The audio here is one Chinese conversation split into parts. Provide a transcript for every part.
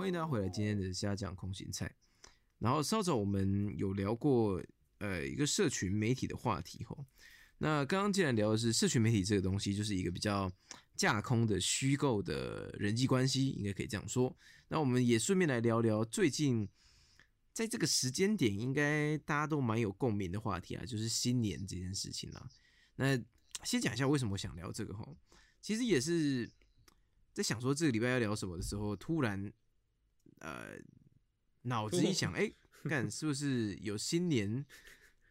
欢迎大家回来今天的虾酱空心菜。然后稍早我们有聊过呃一个社群媒体的话题吼。那刚刚既然聊的是社群媒体这个东西，就是一个比较架空的虚构的人际关系，应该可以这样说。那我们也顺便来聊聊最近在这个时间点，应该大家都蛮有共鸣的话题啊，就是新年这件事情啦。那先讲一下为什么我想聊这个吼，其实也是在想说这个礼拜要聊什么的时候，突然呃脑子一想，哎、看是不是有新年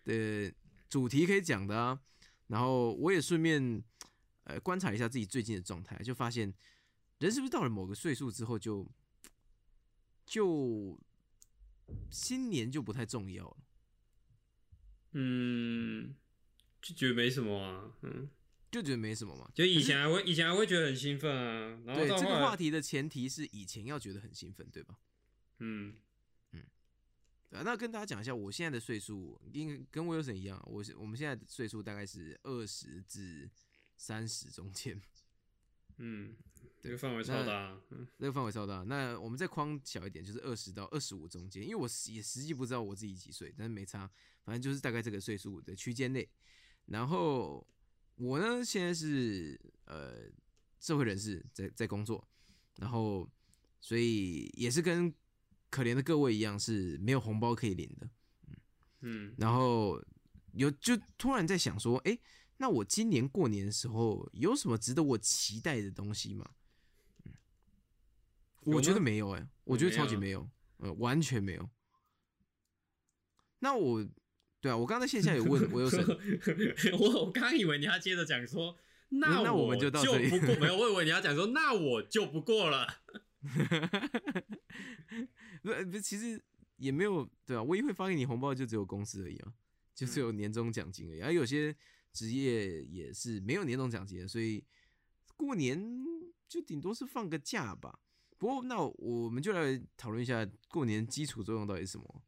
的主题可以讲的啊？然后我也顺便呃观察一下自己最近的状态，就发现人是不是到了某个岁数之后就就新年就不太重要了。嗯，就觉得没什么啊，嗯，就觉得没什么嘛。就以前还会以前还会觉得很兴奋啊，然后对这个话题的前提是以前要觉得很兴奋，对吧？嗯，对啊，那跟大家讲一下，我现在的岁数应该跟威尔森一样，我是我们现在的岁数大概是二十至三十中间，嗯，这个范围超大，嗯这个范围超大。那我们再框小一点，就是二十到二十五中间，因为我也实际不知道我自己几岁，但是没差，反正就是大概这个岁数的区间内。然后我呢，现在是呃社会人士，在在工作，然后所以也是跟可怜的各位一样，是没有红包可以领的。嗯，然后有就突然在想说，哎，那我今年过年的时候有什么值得我期待的东西吗？嗯，我觉得没有、哎，我觉得超级没有，呃，完全没有。那我，对啊，我刚刚在线下有问 我有什我我刚以为你要接着讲说，那那我们就到这里不过，没有，我以为你要讲说，那我就不过了，不不，其实也没有对啊，唯一会发给你红包就只有公司而已啊，就只有年终奖金而已。而有些职业也是没有年终奖金的，所以过年就顶多是放个假吧。不过那我们就来讨论一下过年基础作用到底是什么。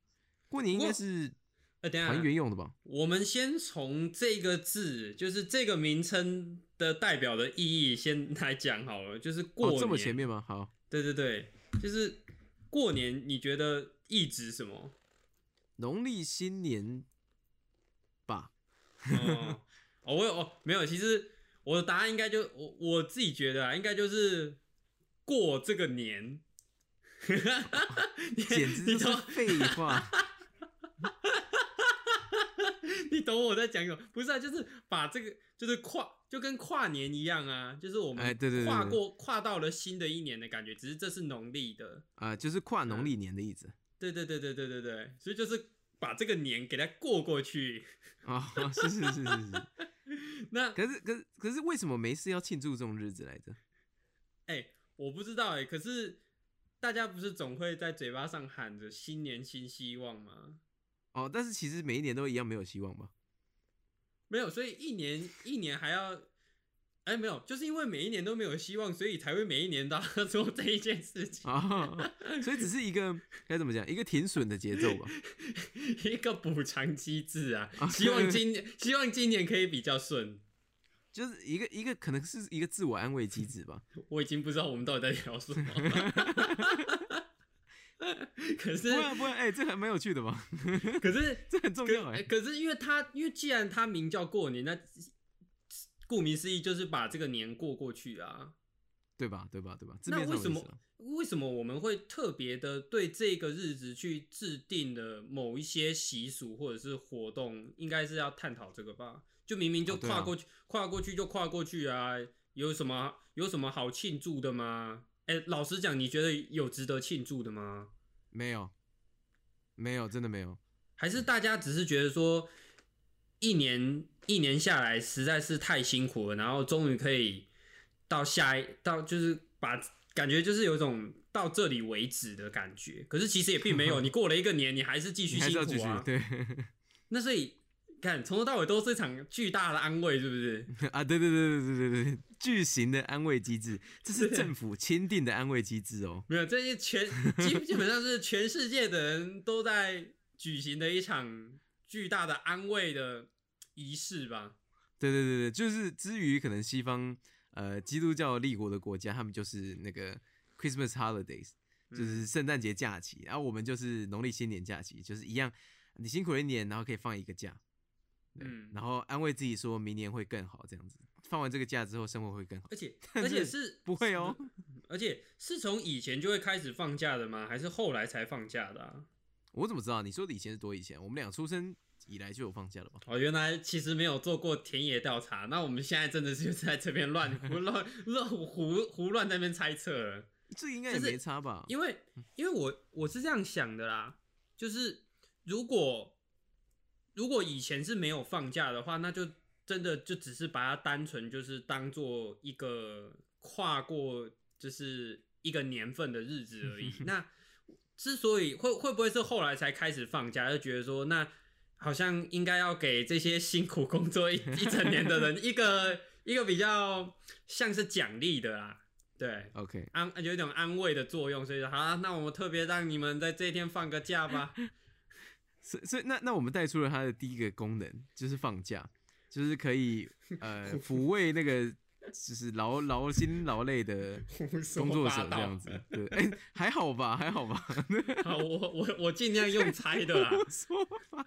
过年应该是呃，等下还原用的吧？我们先从这个字，就是这个名称的代表的意义先来讲好了，就是过年。哦，这么前面吗？好，对对对，就是过年，你觉得意指什么？农历新年吧。哦，哦，我有哦，没有，其实我的答案应该就我我自己觉得啊，应该就是过这个年。简直就是废话。你懂我在讲什么？不是啊，就是把这个就是跨，就跟跨年一样啊，就是我们哎对对对对跨过跨到了新的一年的感觉，只是这是农历的。啊、就是跨农历年的意思对对对对对对对，所以就是把这个年给它过过去。啊、是是是是是。那可是可是可是为什么没事要庆祝这种日子来着？哎、我不知道哎、可是大家不是总会在嘴巴上喊着新年新希望吗？哦，但是其实每一年都一样没有希望吧？没有，所以一年一年还要，哎、没有，就是因为每一年都没有希望，所以才会每一年都要 做这一件事情，啊，所以只是一个该怎么讲，一个停损的节奏吧。一个补偿机制啊。希望今年，希望今年可以比较顺。就是一个一个可能是一个自我安慰机制吧。我已经不知道我们到底在聊什么了。可是不，会不会，哎、这还蛮有趣的吧？可是 这很重要哎、可可是因为他，因为既然他名叫过年，那顾名思义就是把这个年过过去啊。对吧？对吧？对吧？那为什么为什么我们会特别的对这个日子去制定的某一些习俗或者是活动，应该是要探讨这个吧？就明明就跨过去，跨过去就跨过去啊，有什么有什么好庆祝的吗？哎、老实讲，你觉得有值得庆祝的吗？没有，没有，真的没有。还是大家只是觉得说，一年一年下来实在是太辛苦了，然后终于可以到下一到就是把感觉就是有一种到这里为止的感觉。可是其实也并没有，你过了一个年，你还是继续辛苦啊。对 那所以看从头到尾都是一场巨大的安慰，是不是？啊，对对对对对对对，巨型的安慰机制，这是政府签订的安慰机制哦。没有，这些全基基本上是全世界的人都在举行的一场巨大的安慰的仪式吧。对对对对，就是至于可能西方呃基督教立国的国家，他们就是那个 Christmas holidays，就是圣诞节假期，然后我们就是农历新年假期，就是一样，你辛苦了一年，然后可以放一个假，对嗯然后安慰自己说明年会更好，这样子。放完这个假之后，生活会更好而。且而且是是不会哦，而且是从以前就会开始放假的吗？还是后来才放假的啊？我怎么知道？你说的以前是多以前？我们俩出生以来就有放假了吧？哦，原来其实没有做过田野调查，那我们现在真的是在这边乱胡 乱乱胡胡乱在那边猜测了。这应该也就是没差吧？因为因为我我是这样想的啦，就是如果如果以前是没有放假的话，那就真的就只是把它单纯就是当做一个跨过就是一个年份的日子而已。那之所以会会不会是后来才开始放假，就觉得说那好像应该要给这些辛苦工作一一整年的人一个一个比较像是奖励的啦。对，OK，安有一种安慰的作用，所以说好啊、那我们特别让你们在这一天放个假吧。所以所以那那我们带出了它的第一个功能，就是放假，就是可以呃 抚慰那个就是劳劳心劳累的 工作者这样子。对，哎、还好吧，还好吧。好，我我我尽量用猜的啦。说法，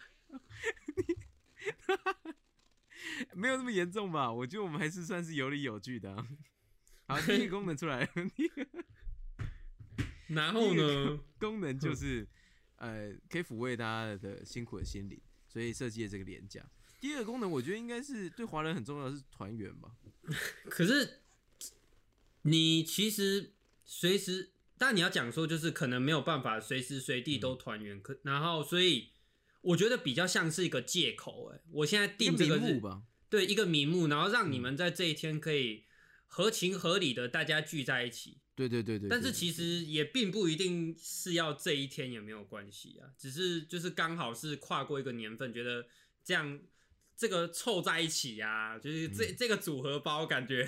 你没有那么严重吧？我觉得我们还是算是有理有据的啊、好，第一个功能出来了，然后呢？功能就是呃，可以抚慰大家的辛苦的心灵，所以设计了这个廉价。第二个功能，我觉得应该是对华人很重要的是团圆吧。可是你其实随时，但你要讲说，就是可能没有办法随时随地都团圆，可然后所以我觉得比较像是一个借口。哎，我现在定这个日对一个名目，然后让你们在这一天可以合情合理的大家聚在一起。对对对对对但是其实也并不一定是要这一天也没有关系啊，只是就是刚好是跨过一个年份，觉得这样这个凑在一起呀、就是这、嗯这个组合包感觉，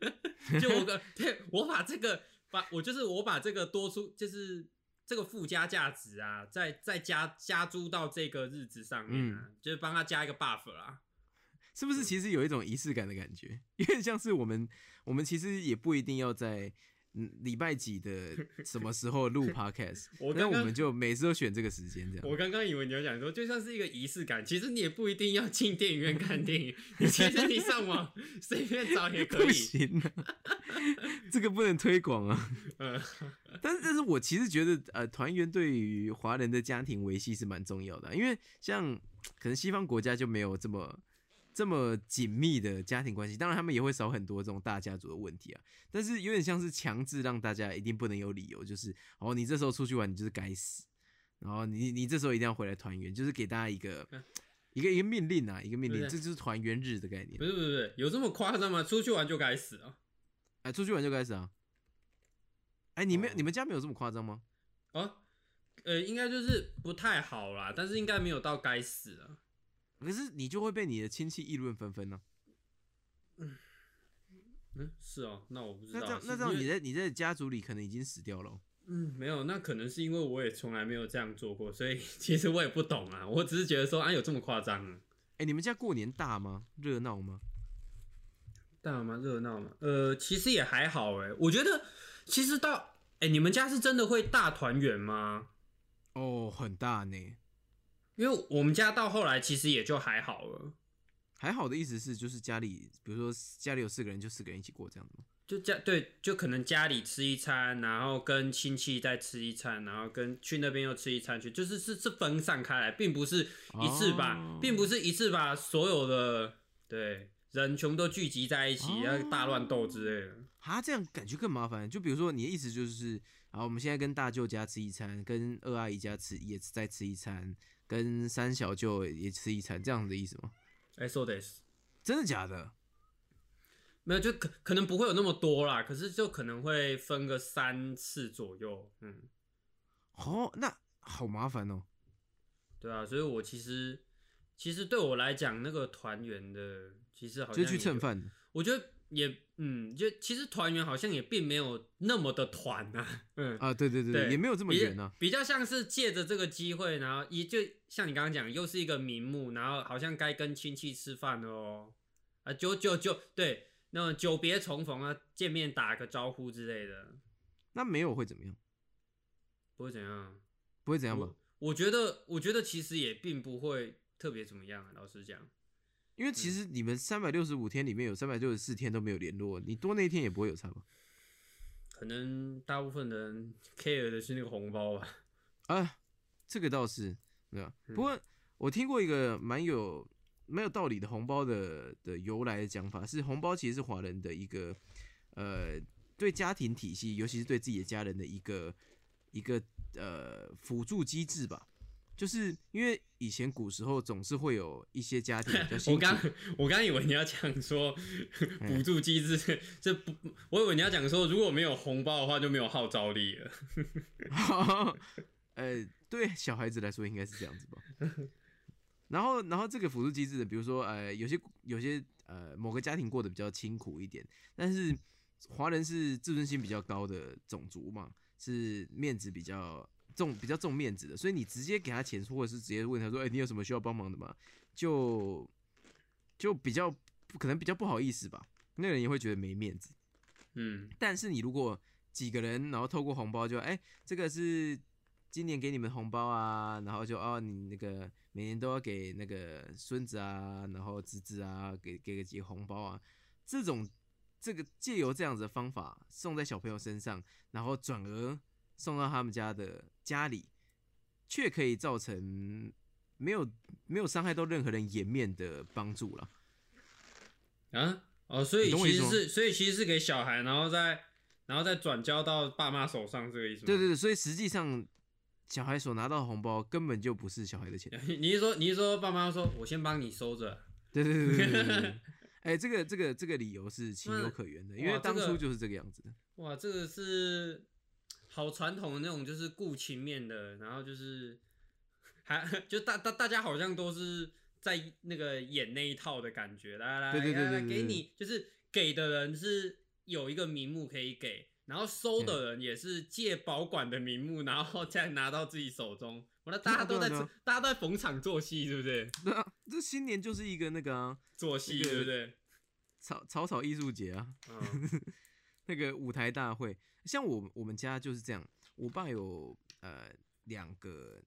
就我个 对我把这个把我就是我把这个多出就是这个附加价值啊，再再加加诸到这个日子上面啊，就是帮他加一个 buff 啦。是不是其实有一种仪式感的感觉？因为像是我们，我们其实也不一定要在嗯礼拜几的 什么时候录 podcast，那我们就每次都选这个时间这样。我刚刚以为你要讲说，就像是一个仪式感，其实你也不一定要进电影院看电影，你其实你上网随便找也可不以。行啊，这个不能推广啊。嗯，但是，但是我其实觉得，呃，团圆对于华人的家庭维系是蛮重要的啊，因为像可能西方国家就没有这么这么紧密的家庭关系，当然他们也会少很多这种大家族的问题啊。但是有点像是强制让大家一定不能有理由，就是哦，你这时候出去玩，你就是该死，然后你你这时候一定要回来团圆，就是给大家一个一个一个命令啊，一个命令，这就是团圆日的概念不。是不是不是，有这么夸张吗？出去玩就该死啊！哎，出去玩就该死啊！哎，你们、哦你们家没有这么夸张吗？哦，呃，应该就是不太好啦，但是应该没有到该死啊。可是你就会被你的亲戚议论纷纷呢。嗯，是哦，那我不知道。那这样，那这样你在你在家族里可能已经死掉了哦。嗯，没有，那可能是因为我也从来没有这样做过，所以 其实我也不懂啊。我只是觉得说，啊，有这么夸张啊？哎、你们家过年大吗？热闹吗？大吗？热闹吗？呃，其实也还好哎。我觉得其实到哎、你们家是真的会大团圆吗？哦，很大呢。因为我们家到后来其实也就还好了，还好的意思是，就是家里，比如说家里有四个人，就四个人一起过这样子吗？就家对，就可能家里吃一餐，然后跟亲戚再吃一餐，然后跟去那边又吃一餐去，就是是是分散开来，并不是一次把，哦并不是一次把所有的对人全部都聚集在一起，哦然后大乱斗之类的。啊，这样感觉更麻烦。就比如说，你的意思就是，啊，我们现在跟大舅家吃一餐，跟二阿姨家吃也再吃一餐，跟三小舅也吃一餐，这样的意思吗？哎、说的是。真的假的？没有，就可可能不会有那么多啦，可是就可能会分个三次左右，嗯，哦，那好麻烦哦。对啊，所以我其实其实对我来讲，那个团圆的其实好像就是去蹭饭的。我觉得也嗯，就其实团圆好像也并没有那么的团啊，嗯，啊，对对对对，也没有这么远啊。比较像是借着这个机会，然后也就像你刚刚讲，又是一个名目，然后好像该跟亲戚吃饭了哦，啊，就就就对，那种久别重逢啊，见面打个招呼之类的。那没有会怎么样？不会怎样，不会怎样吧？我我觉得，我觉得其实也并不会特别怎么样啊。老实讲，因为其实你们三百六十五天里面有三百六十四天都没有联络，你多那一天也不会有差吧？可能大部分人 care 的是那个红包吧。啊，这个倒是对吧？不过我听过一个蛮有蛮有道理的红包的的由来的讲法，是红包其实是华人的一个呃对家庭体系，尤其是对自己的家人的一个一个呃辅助机制吧。就是因为以前古时候总是会有一些家庭比较，我刚我刚以为你要讲说 补助机制，这不，我以为你要讲说如果没有红包的话就没有号召力了。呃，对小孩子来说应该是这样子吧。然后，然后这个辅助机制的，比如说，呃，有些有些呃某个家庭过得比较清苦一点，但是华人是自尊心比较高的种族嘛，是面子比较重、比较重面子的，所以你直接给他钱，或者是直接问他说，哎，你有什么需要帮忙的吗？就就比较可能比较不好意思吧，那个人也会觉得没面子。嗯，但是你如果几个人，然后透过红包就，哎，这个是。今年给你们红包啊，然后就哦，你那个每年都要给那个孙子啊，然后侄子啊，给给个几个红包啊，这种这个借由这样子的方法送在小朋友身上，然后转而送到他们家的家里，却可以造成没有没有伤害到任何人颜面的帮助了。啊哦，所以其实是所以其实是给小孩，然后再然后再转交到爸妈手上，这个意思？对对对，所以实际上。小孩所拿到的红包根本就不是小孩的钱。你是说，你是说，爸妈说我先帮你收着？对对对对对。哎，这个这个这个理由是情有可原的，因为当初就是这个样子的。哇，这个是好传统的那种，就是顾情面的，然后就是 还 就大大大家好像都是在那个演那一套的感觉。来来来来来，给你就是给的人是有一个名目可以给。然后收的人也是借保管的名目，然后再拿到自己手中。完了，大家都在大家都在逢场作戏，对不对？对啊，这新年就是一个那个啊做戏，对不对？草草草艺术节啊，那个舞台大会。像我我们家就是这样，我爸有呃两个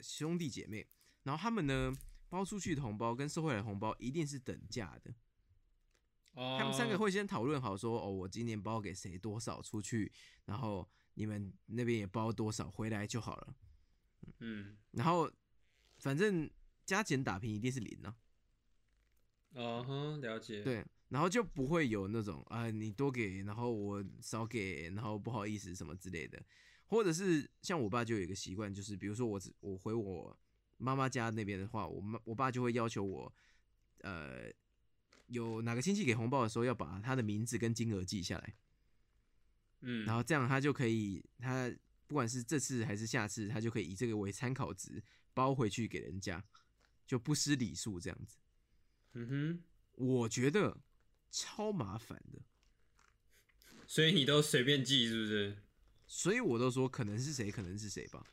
兄弟姐妹，然后他们呢包出去的红包跟收回来的红包一定是等价的。他们三个会先讨论好，说哦，我今年包给谁多少出去，然后你们那边也包多少回来就好了。嗯，然后反正加减打平一定是零呢。哦哼，了解。对，然后就不会有那种啊，你多给，然后我少给，然后不好意思什么之类的。或者是像我爸就有一个习惯，就是比如说我我回我妈妈家那边的话，我妈我爸就会要求我，呃。有哪个亲戚给红包的时候，要把他的名字跟金额记下来，嗯，然后这样他就可以，他不管是这次还是下次，他就可以以这个为参考值包回去给人家，就不失礼数这样子。嗯哼，我觉得超麻烦的，所以你都随便记是不是？所以我都说可能是谁，可能是谁吧。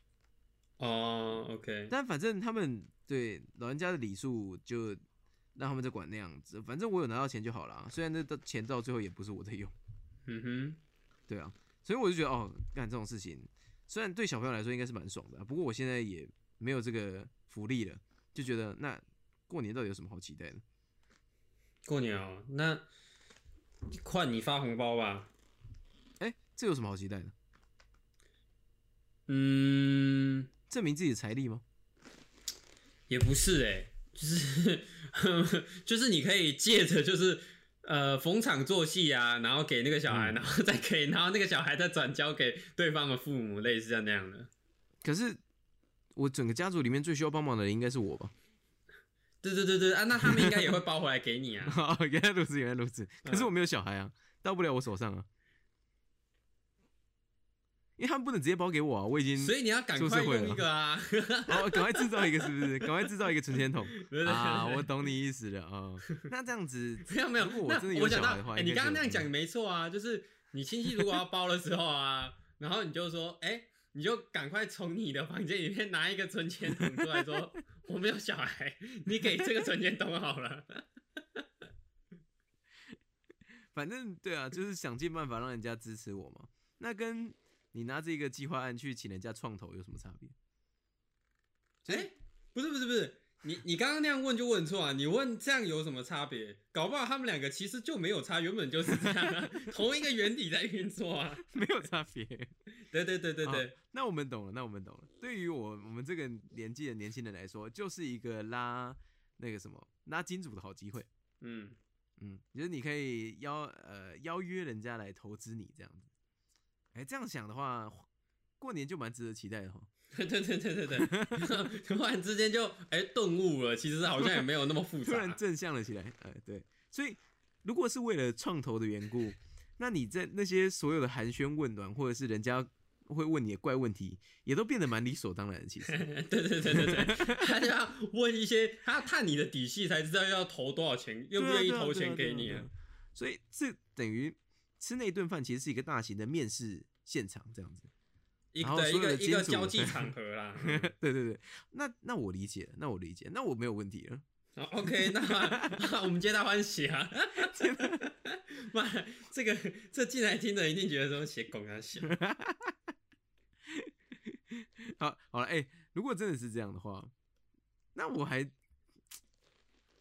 哦，OK，但反正他们对老人家的礼数就。让他们在管那样子，反正我有拿到钱就好了。虽然那的钱到最后也不是我在用，嗯哼，对啊，所以我就觉得哦，干这种事情，虽然对小朋友来说应该是蛮爽的，不过我现在也没有这个福利了，就觉得那过年到底有什么好期待的？过年啊，那换你发红包吧。哎，这有什么好期待的？嗯，证明自己的财力吗？也不是哎。就是 就是你可以借着就是呃逢场作戏啊，然后给那个小孩，然后再给，然后那个小孩再转交给对方的父母，类似像那样的。可是我整个家族里面最需要帮忙的人应该是我吧？对对对对啊，那他们应该也会包回来给你啊。原来如此，原来如此。可是我没有小孩啊，到不了我手上啊。因为他们不能直接包给我啊，我已经所以你要赶快用一个啊，哦，赶快制造一个是不是？赶快制造一个存钱筒 啊！我懂你意思了啊。那这样子 没有没有，如果我真的有小孩的话，你刚刚那样讲没错啊，就是你亲戚如果要包的时候啊，然后你就说，哎，你就赶快从你的房间里面拿一个存钱筒出来说，我没有小孩，你给这个存钱筒好了。反正对啊，就是想尽办法让人家支持我嘛。那跟你拿这个计划案去请人家创投有什么差别？哎、不是不是不是，你你刚刚那样问就问错啊！你问这样有什么差别？搞不好他们两个其实就没有差，原本就是这样啊，同一个原理在运作啊。没有差别。对对对对对，好那我们懂了，那我们懂了。对于我我们这个年纪的年轻人来说，就是一个拉那个什么拉金主的好机会。嗯，嗯，就是你可以邀呃邀约人家来投资你这样子。哎，这样想的话，过年就蛮值得期待的哈。对对对对对对，突然之间就哎顿悟了，其实好像也没有那么复杂突然。正向了起来。呃，对，所以如果是为了创投的缘故，那你在那些所有的寒暄问暖，或者是人家会问你的怪问题，也都变得蛮理所当然的。其实，对对对对对，他就要问一些，他要探你的底细，才知道要投多少钱，愿不愿意投钱给你啊啊啊。所以这等于吃那一顿饭，其实是一个大型的面试现场这样子。一然后所有的对一个一个交 际对场合啦。嗯对对对，那那我理解，那我理解，那我没有问题了。好，OK，那那我们皆大欢喜啊！妈，这个这进来听的一定觉得说写狗啊写，好，好了，哎、如果真的是这样的话，那我还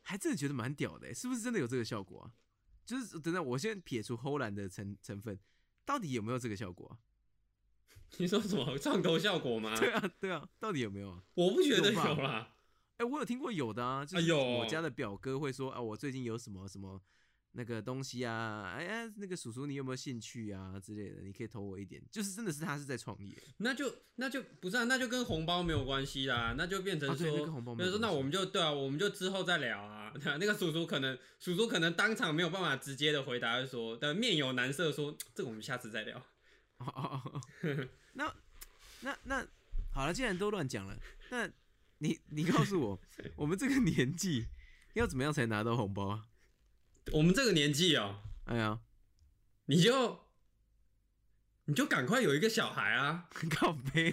还真的觉得蛮屌的、欸，是不是真的有这个效果啊？就是等等，我先撇除齁蓝的成成分，到底有没有这个效果啊？你说什么创投效果吗？对啊，对啊，到底有没有啊？我不觉得有啦。哎、我有听过有的啊，就是我家的表哥会说啊，我最近有什么什么那个东西啊，哎呀，那个叔叔你有没有兴趣啊之类的，你可以投我一点，就是真的是他是在创业，那就那就不是啊，那就跟红包没有关系啦，那就变成说，那跟红包没比如说那我们就对啊，我们就之后再聊啊。那个叔叔可能叔叔可能当场没有办法直接的回答，就说的面有难色说，这个我们下次再聊。哦哦哦，那那那好了，既然都乱讲了，那你你告诉我，我们这个年纪要怎么样才拿到红包啊？我们这个年纪哦、哎呀，你就你就赶快有一个小孩啊！靠背，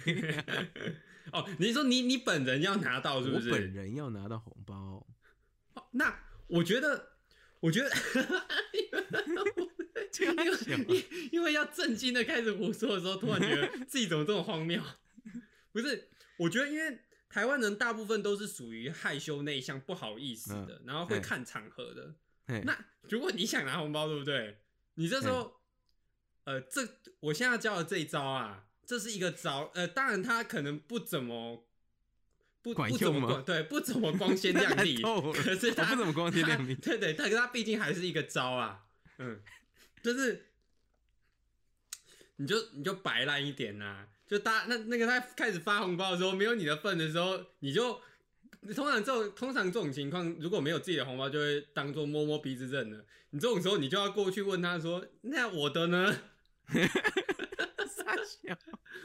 哦，你说你你本人要拿到是不是我？本人要拿到红包，哦那我觉得，我觉得，因为 因为要震惊的开始胡说的时候，突然觉得 自己怎么这么荒谬？不是，我觉得因为台湾人大部分都是属于害羞内向、不好意思的，然后会看场合的。那如果你想拿红包，对不对？你这时候，呃，这我现在教的这一招啊，这是一个招，呃，当然他可能不怎么不管不怎么用吗光对，不怎么光鲜亮丽，可是他不怎么光鲜亮丽它对对，但是他毕竟还是一个招啊，嗯，就是你就你就摆烂一点呐、就大那那个他开始发红包的时候，没有你的份的时候，你就通常这种通常这种情况，如果没有自己的红包，就会当做摸摸鼻子认了。你这种时候，你就要过去问他说：“那我的呢？傻笑，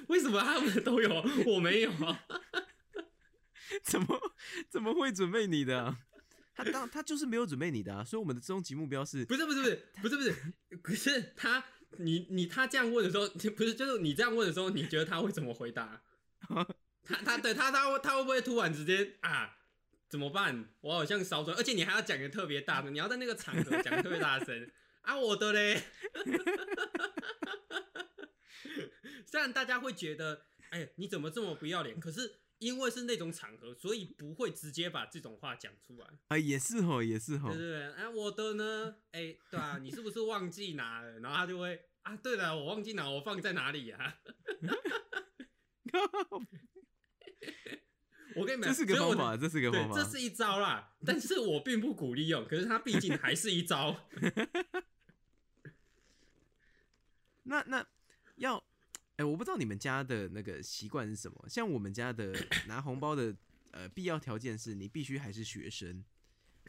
为什么他们都有，我没有？” 怎么怎么会准备你的啊、他当他就是没有准备你的啊，所以我们的终极目标是不是不是不是不是不是，可是他你你他这样问的时候，不是就是你这样问的时候，你觉得他会怎么回答？他他对他他会他会不会突然直接啊怎么办？我好像少准，而且你还要讲的特别大声，你要在那个场合讲的特别大声啊！我的嘞，虽然大家会觉得哎你怎么这么不要脸，可是因为是那种场合，所以不会直接把这种话讲出来。啊，也是吼，也是吼对，对对，哎、我的呢？哎、对啊，你是不是忘记拿了？然后他就会啊，对了，我忘记拿，我放在哪里呀、我跟你们这是个方法，这是个对方，法，这是一招啦，但是我并不鼓励用，可是它毕竟还是一招。那那要，哎、我不知道你们家的那个习惯是什么。像我们家的 拿红包的呃必要条件是你必须还是学生，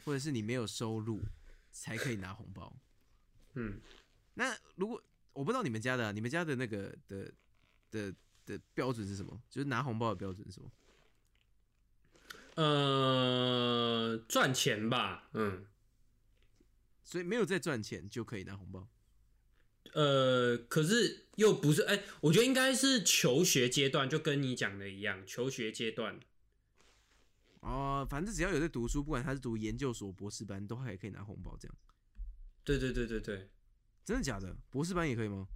或者是你没有收入才可以拿红包。嗯，那如果我不知道你们家的啊、你们家的那个的的的标准是什么？就是拿红包的标准是什么？呃，赚钱吧，嗯，所以没有在赚钱就可以拿红包。呃，可是又不是，哎、我觉得应该是求学阶段，就跟你讲的一样，求学阶段。哦，反正只要有在读书，不管他是读研究所、博士班，都还可以拿红包。这样对对对对对，真的假的？博士班也可以吗？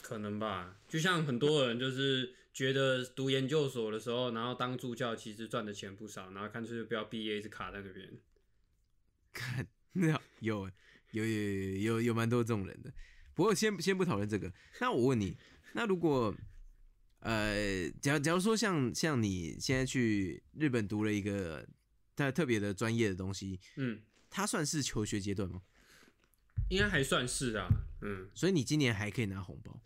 可能吧，就像很多人就是觉得读研究所的时候，然后当助教其实赚的钱不少，然后干脆就不要毕业，一直卡在那边。看，有有有有有蛮多这种人的。不过先先不讨论这个，那我问你，那如果呃，假假如说像像你现在去日本读了一个特特别的专业的东西，嗯，它算是求学阶段吗？应该还算是啊，嗯，所以你今年还可以拿红包。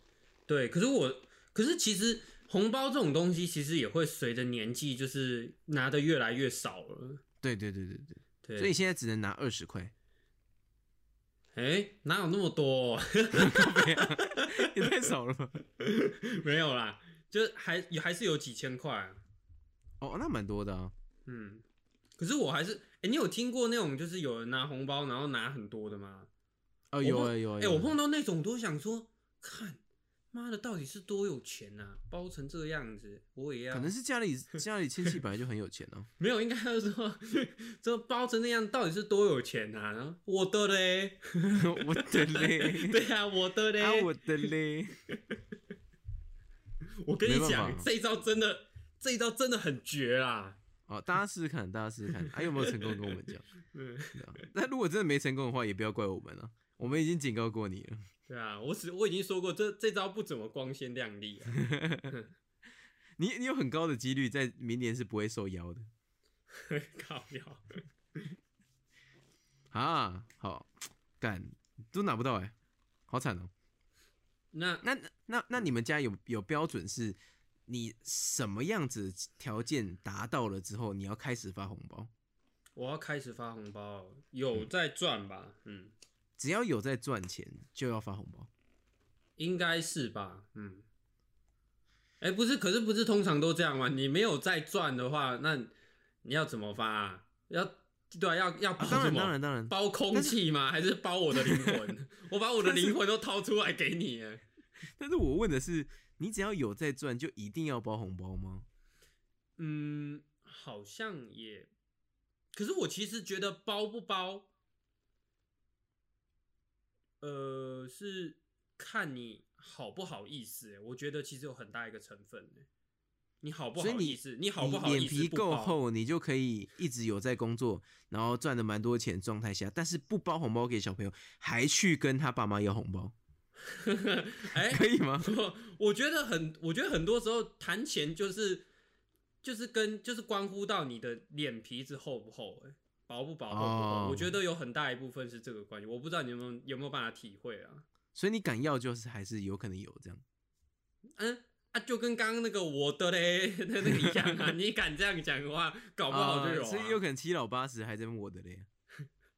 对。可是我，可是其实红包这种东西，其实也会随着年纪，就是拿的越来越少了。对对对对对，对，所以现在只能拿二十块，哎、哪有那么多、也太少了吧？没有啦，就还也还是有几千块、啊。哦，那蛮多的啊。嗯，可是我还是，哎、你有听过那种就是有人拿红包然后拿很多的吗？哦，有啊有啊。哎、我碰到那种都想说，看，妈的，到底是多有钱呐、包成这个样子，我也要。可能是家里家里亲戚本来就很有钱哦、没有，应该是说，这包成那样，到底是多有钱呐、然后我的嘞，我的嘞，对啊、我的嘞，啊我的嘞，我跟你讲，这一招真的，这一招真的很绝啦。哦，大家试试看，大家试试看，还、有没有成功跟我们讲？那如果真的没成功的话，也不要怪我们了，我们已经警告过你了。对啊，我只我已经说过，这这招不怎么光鲜亮丽啊。你你有很高的几率在明年是不会受邀的 靠腰，啊。好，干都拿不到哎、好惨哦、那那那那你们家有有标准是，你什么样子条件达到了之后，你要开始发红包？我要开始发红包，有在赚吧？嗯，只要有在赚钱，就要发红包。应该是吧？嗯。哎、不是，可是不是通常都这样吗？你没有在赚的话，那你要怎么发、啊？要对啊，要要包啊当然什么？当然当然，包空气吗？还是包我的灵魂？我把我的灵魂都掏出来给你耶。但是我问的是，你只要有在赚，就一定要包红包吗？嗯，好像也，可是我其实觉得包不包，呃，是看你好不好意思耶。我觉得其实有很大一个成分耶你好不好意思，你好不好脸意思皮够，厚，你就可以一直有在工作，然后赚的蛮多钱状态下，但是不包红包给小朋友，还去跟他爸妈要红包，哎、可以吗？我我觉得很，我觉得很多时候谈钱就是就是跟就是关乎到你的脸皮子厚不厚、哎，薄不薄，厚不厚。哦我觉得有很大一部分是这个关系，我不知道你有没有有没有办法体会啊？所以你敢要，就是还是有可能有这样。嗯啊，就跟刚刚那个我的嘞的那个一样啊，你敢这样讲的话，搞不好就有、所以有可能七老八十还在问我的嘞，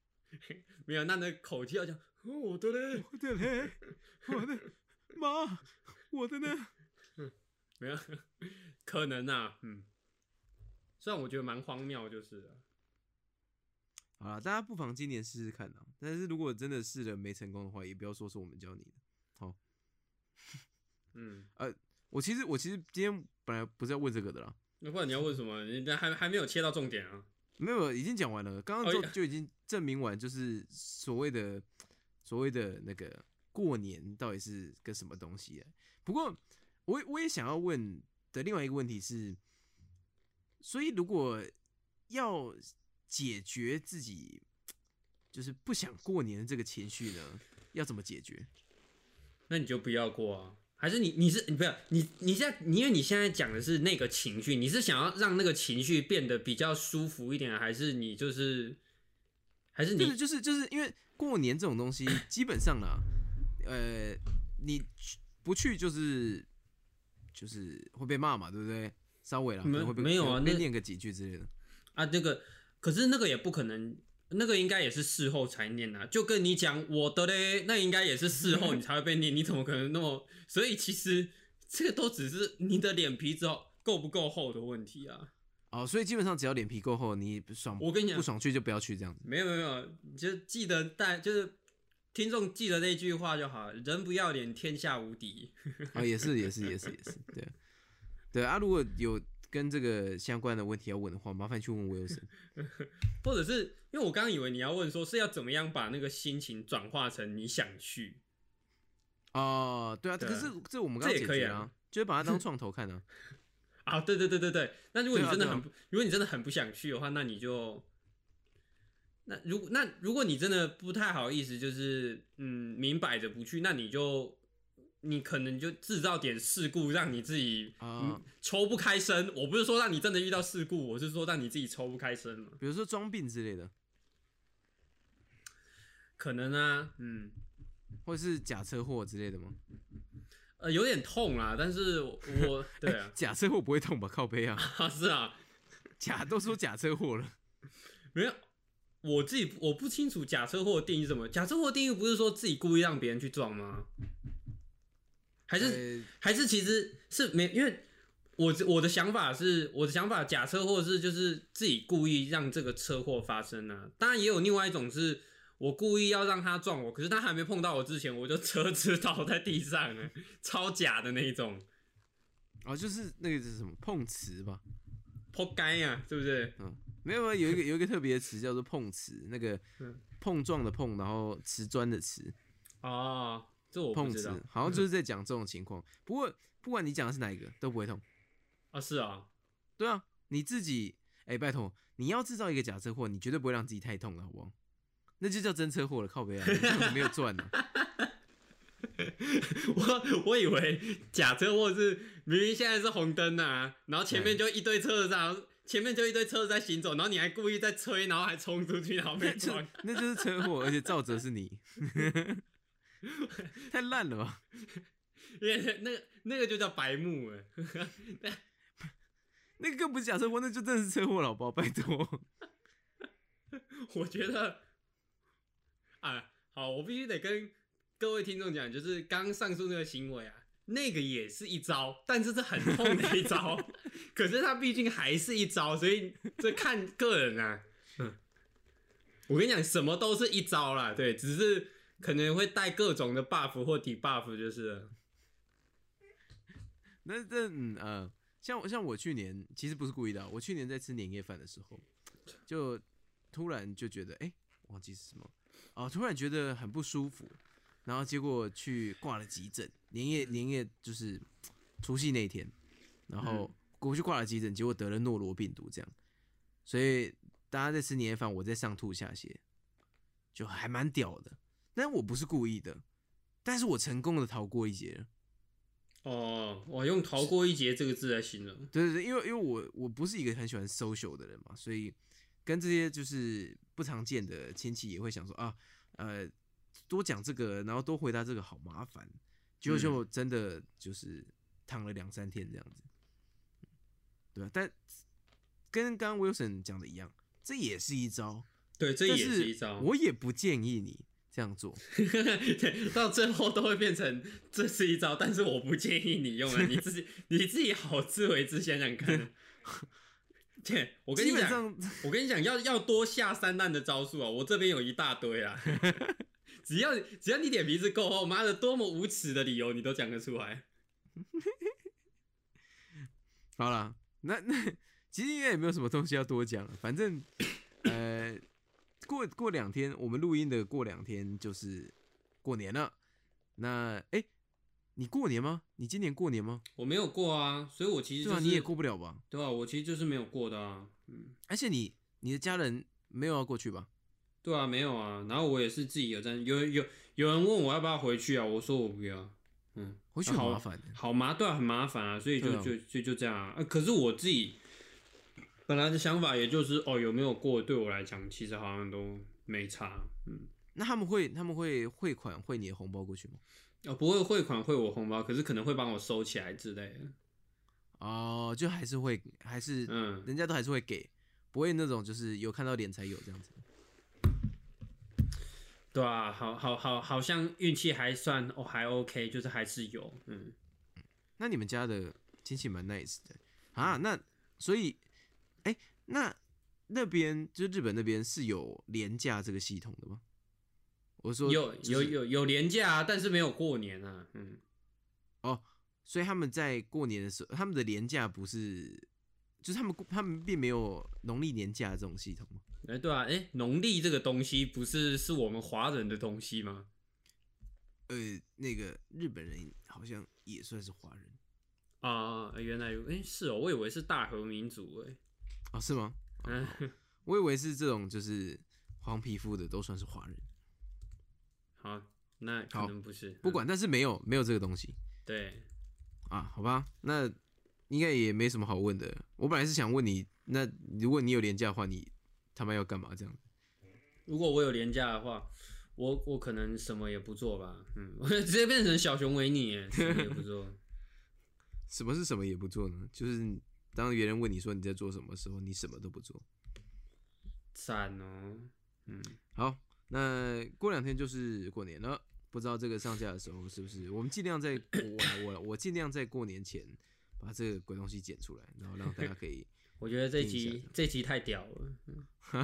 没有，那那个口气要讲哦我的嘞，我的嘞，我的妈，我的呢？没有，可能啊，嗯，虽然我觉得蛮荒谬，就是了好了，大家不妨今年试试看啊。但是如果真的试了没成功的话，也不要说是我们教你的。好 嗯，呃我其实我其实今天本来不是要问这个的啦，那不然你要问什么？你还还没有切到重点啊？没有，已经讲完了。刚刚就就已经证明完，就是所谓的所谓的那个过年到底是个什么东西啊。不过我我也想要问的另外一个问题是，所以如果要解决自己就是不想过年的这个情绪呢，要怎么解决？那你就不要过啊。还是你你是你不要你你现在你因为你现在讲的是那个情绪，你是想要让那个情绪变得比较舒服一点，还是你就是还是你就是就是就是因为过年这种东西，基本上啦，呃，你不去就是就是会被骂嘛，对不对？稍微啦，可没能会被没有啊念个几句之类的。啊那个可是那个也不可能，那个应该也是事后才念啊。就跟你讲我的嘞，那应该也是事后你才会被念，你怎么可能那么？所以其实这个都只是你的脸皮之后够不够厚的问题啊。哦，所以基本上只要脸皮够厚，你不爽我跟你讲不爽去就不要去这样子。没有没有没有，你就记得带，就是听众记得那句话就好，人不要脸，天下无敌。啊，也是也是也是也是，对啊对啊。如果有跟这个相关的问题要问的话，麻烦去问 Wilson。或者是因为我刚刚以为你要问说是要怎么样把那个心情转化成你想去，哦，对啊，对可是这我们刚刚也可以啊解决了啊，就是把它当 创投看啊。啊，对对对对对。那如果你真的很不，如果你真的很不想去的话，那你就，那如果那如果你真的不太好意思，就是嗯明摆着不去，那你就你可能就制造点事故，让你自己抽不开身。我不是说让你真的遇到事故，我是说让你自己抽不开身嘛。比如说装病之类的，可能啊，嗯，或者是假车祸之类的吗？呃，有点痛啦，但是我我 对啊，假车祸不会痛吧？靠背啊，啊是啊，假都说假车祸了。没有，我自己我不清楚假车祸的定义是什么。假车祸的定义不是说自己故意让别人去撞吗？还是、呃还是其实是没，因为我我的想法是，我的想法假车祸是就是自己故意让这个车祸发生啊。当然也有另外一种是。我故意要让他撞我，可是他还没碰到我之前，我就车子倒在地上了，超假的那一种，哦，就是那个是什么碰瓷吧？破干呀，是不是？嗯，没有，啊有有一个有一个特别的词叫做碰瓷，那个嗯碰撞的碰，然后瓷砖的瓷，哦，这我碰瓷，好像就是 在讲这种情况。不过不管你讲的是哪一个，都不会痛。啊，是啊，对啊，你自己，哎、拜托，你要制造一个假车祸，你绝对不会让自己太痛了，好不好？那就叫真车祸了，靠背啊，没有赚呢、我我以为假车祸是明明现在是红灯啊，然后前面就一堆车子在，前面就一堆车子在行走，然后你还故意在吹，然后还冲出去，然后被 撞。那就是车祸，而且造责是你，太烂了吧？因 为那个那个就叫白目了。那个更不是假车祸，那就真的是车祸了，好不好？拜托，我觉得啊，好，我必须得跟各位听众讲，就是刚刚上述那个行为啊，那个也是一招，但是是很痛的一招，可是它毕竟还是一招，所以这看个人啊。嗯，我跟你讲，什么都是一招啦，对，只是可能会带各种的 buff 或 debuff，就是了。那这嗯呃，像像我去年其实不是故意的啊，我去年在吃年夜饭的时候，就突然就觉得哎、忘记是什么哦，突然觉得很不舒服，然后结果去挂了急诊，年夜年夜就是除夕那天，然后我去挂了急诊，结果得了诺罗病毒这样，所以大家在吃年夜饭，我在上吐下泻，就还蛮屌的，但我不是故意的，但是我成功的逃过一劫了。哦，我用“逃过一劫”这个字来形容。对对对，因为因为我我不是一个很喜欢 social 的人嘛，所以跟这些就是不常见的亲戚也会想说啊，呃，多讲这个，然后多回答这个好麻烦，结果就真的就是躺了两三天这样子，对吧？但跟刚刚 Wilson 讲的一样，这也是一招，对，这也是一招。我也不建议你这样做。对，到最后都会变成这是一招，但是我不建议你用啊，你自己你自己好自为之，想想看。对，我跟你讲，我跟你讲，要要多下三滥的招数啊，我这边有一大堆啊。只要只要你脸皮子够厚，妈的，多么无耻的理由你都讲得出来。好了，那那其实应该也没有什么东西要多讲了，反正呃，过过两天我们录音的过两天就是过年了。那哎、你过年吗？你今年过年吗？我没有过啊，所以我其实就是对啊，你也过不了吧？对啊，我其实就是没有过的啊。嗯，而且你你的家人没有要过去吧？对啊，没有啊。然后我也是自己有在，有有有人问我要不要回去啊，我说我不要。嗯，回去很好麻烦的。好麻对啊，很麻烦啊，所以就、啊就就就这样啊。呃可是我自己本来的想法也就是哦，有没有过对我来讲，其实好像都没差。嗯，那他们会他们会汇款汇你的红包过去吗？哦，不会汇款汇我红包，可是可能会帮我收起来之类的。哦，就还是会还是嗯，人家都还是会给，不会那种就是有看到脸才有这样子。对啊，好好好，好像运气还算哦，还 OK，就是还是有。嗯，那你们家的亲戚蛮 nice 的啊？那所以，哎、那那边就日本那边是有廉价这个系统的吗？我说有就是有有有廉价啊，但是没有过年啊。嗯，哦，所以他们在过年的时候，他们的廉价不是，就是他们他们并没有农历年假这种系统吗？哎、对啊，哎、农历这个东西不是是我们华人的东西吗？呃，那个日本人好像也算是华人啊、原来如，哎、是哦，我以为是大和民族，哎，哦，是吗？哦嗯，好我以为是这种就是黄皮肤的都算是华人，好，那可能不是，嗯不管，但是没有没有这个东西对，啊，好吧，那应该也没什么好问的。我本来是想问你，那如果你有廉价的话，你他妈要干嘛这样？如果我有廉价的话，我我可能什么也不做吧，嗯，我直接变成小熊维尼，哎，什么也不做。什么是什么也不做呢？就是当别人问你说你在做什么的时候，你什么都不做。赞哦，嗯，好，那过两天就是过年了，不知道这个上架的时候是不是我们尽量在我我我尽量在过年前把这个鬼东西剪出来，然后让大家可以 我觉得这一集这集太屌了，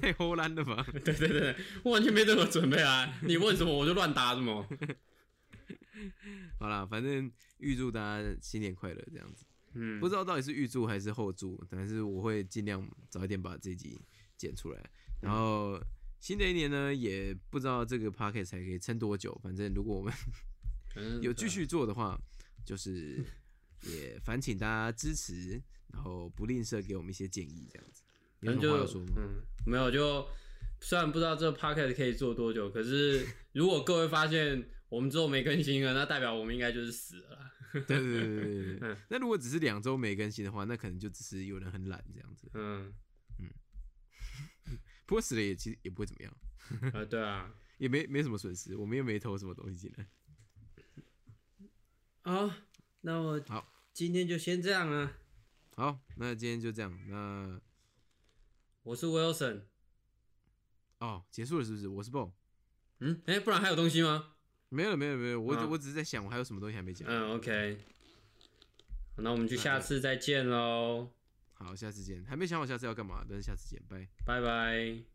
太齁烂了吧？对对对，我完全没任何准备啊！你问什么我就乱答什么。好啦，反正预祝大家新年快乐这样子。嗯，不知道到底是预祝还是后祝，但是我会尽量早一点把这集剪出来。然后新的一年呢，也不知道这个 p o c k e t 才可以撑多久。反正如果我们嗯 有继续做的话，就是也烦请大家支持，然后不吝啬给我们一些建议，这样子。有反正就什么话要说吗？嗯，没有就虽然不知道这个 p o c k e t 可以做多久，可是如果各位发现我们之后没更新了，那代表我们应该就是死了啦。对对对对对。那如果只是两周没更新的话，那可能就只是有人很懒这样子。嗯嗯，不过死了也其实也不会怎么样，啊，对啊，也没没什么损失，我们又没投什么东西进来。好，那我好，今天就先这样啊。好，那今天就这样。那我是 Wilson，哦，结束了是不是？我是 Bo。嗯，哎、不然还有东西吗？没有没有没有，我、啊我只是在想我还有什么东西还没讲。嗯，OK，那我们就下次再见喽，好，下次见。还没想好下次要干嘛，但是下次见，拜。拜拜。